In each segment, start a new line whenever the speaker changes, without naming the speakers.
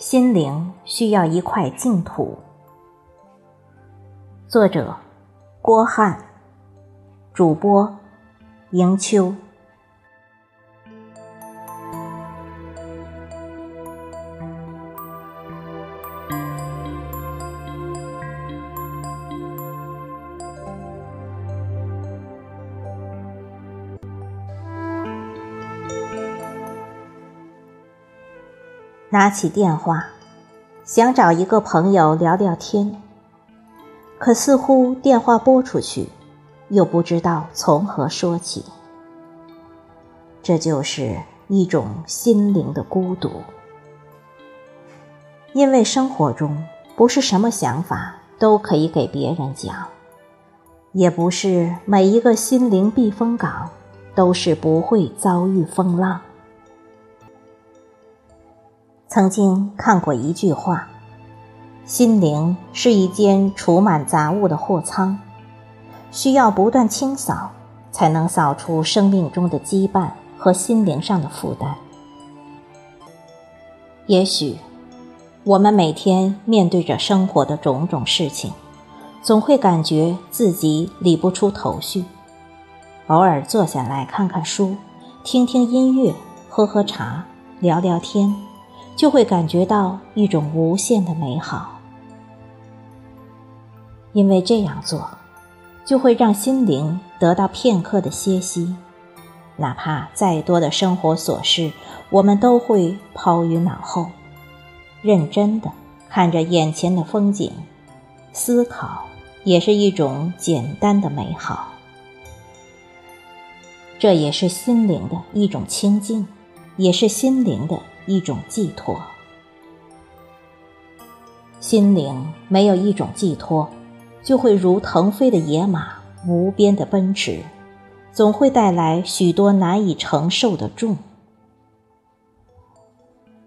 心灵需要一块净土。作者：郭汉，主播：迎秋。拿起电话，想找一个朋友聊聊天，可似乎电话拨出去，又不知道从何说起。这就是一种心灵的孤独，因为生活中不是什么想法都可以给别人讲，也不是每一个心灵避风港都是不会遭遇风浪。曾经看过一句话：“心灵是一间储满杂物的货仓，需要不断清扫，才能扫出生命中的羁绊和心灵上的负担。”也许，我们每天面对着生活的种种事情，总会感觉自己理不出头绪。偶尔坐下来看看书，听听音乐，喝喝茶，聊聊天。就会感觉到一种无限的美好，因为这样做，就会让心灵得到片刻的歇息。哪怕再多的生活琐事，我们都会抛于脑后，认真的看着眼前的风景，思考也是一种简单的美好。这也是心灵的一种清净，也是心灵的。一种寄托，心灵没有一种寄托，就会如腾飞的野马，无边的奔驰，总会带来许多难以承受的重。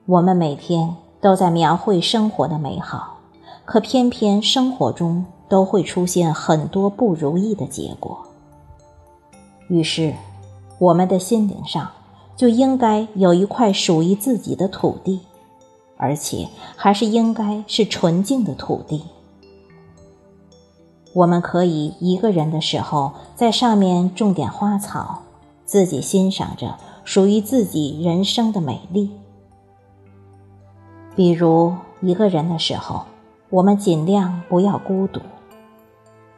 我们每天都在描绘生活的美好，可偏偏生活中都会出现很多不如意的结果。于是，我们的心灵上。就应该有一块属于自己的土地，而且还是应该是纯净的土地。我们可以一个人的时候在上面种点花草，自己欣赏着属于自己人生的美丽。比如一个人的时候，我们尽量不要孤独；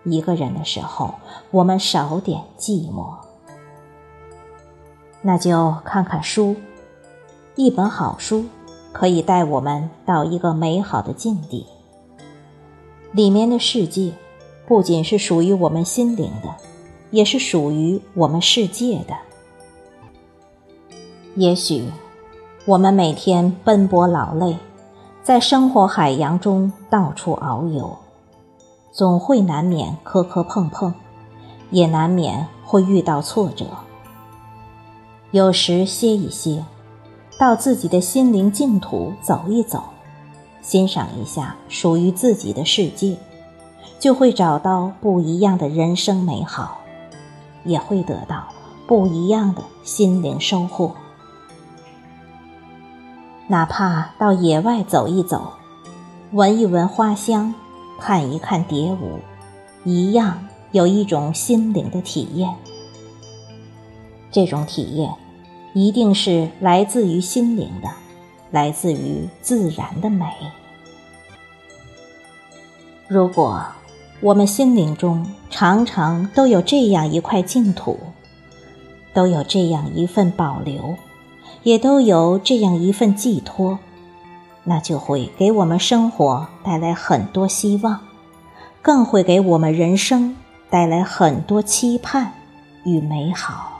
一个人的时候，我们少点寂寞。那就看看书，一本好书可以带我们到一个美好的境地。里面的世界不仅是属于我们心灵的，也是属于我们世界的。也许我们每天奔波劳累，在生活海洋中到处遨游，总会难免磕磕碰碰，也难免会遇到挫折。有时歇一歇，到自己的心灵净土走一走，欣赏一下属于自己的世界，就会找到不一样的人生美好，也会得到不一样的心灵收获。哪怕到野外走一走，闻一闻花香，看一看蝶舞，一样有一种心灵的体验。这种体验。一定是来自于心灵的，来自于自然的美。如果我们心灵中常常都有这样一块净土，都有这样一份保留，也都有这样一份寄托，那就会给我们生活带来很多希望，更会给我们人生带来很多期盼与美好。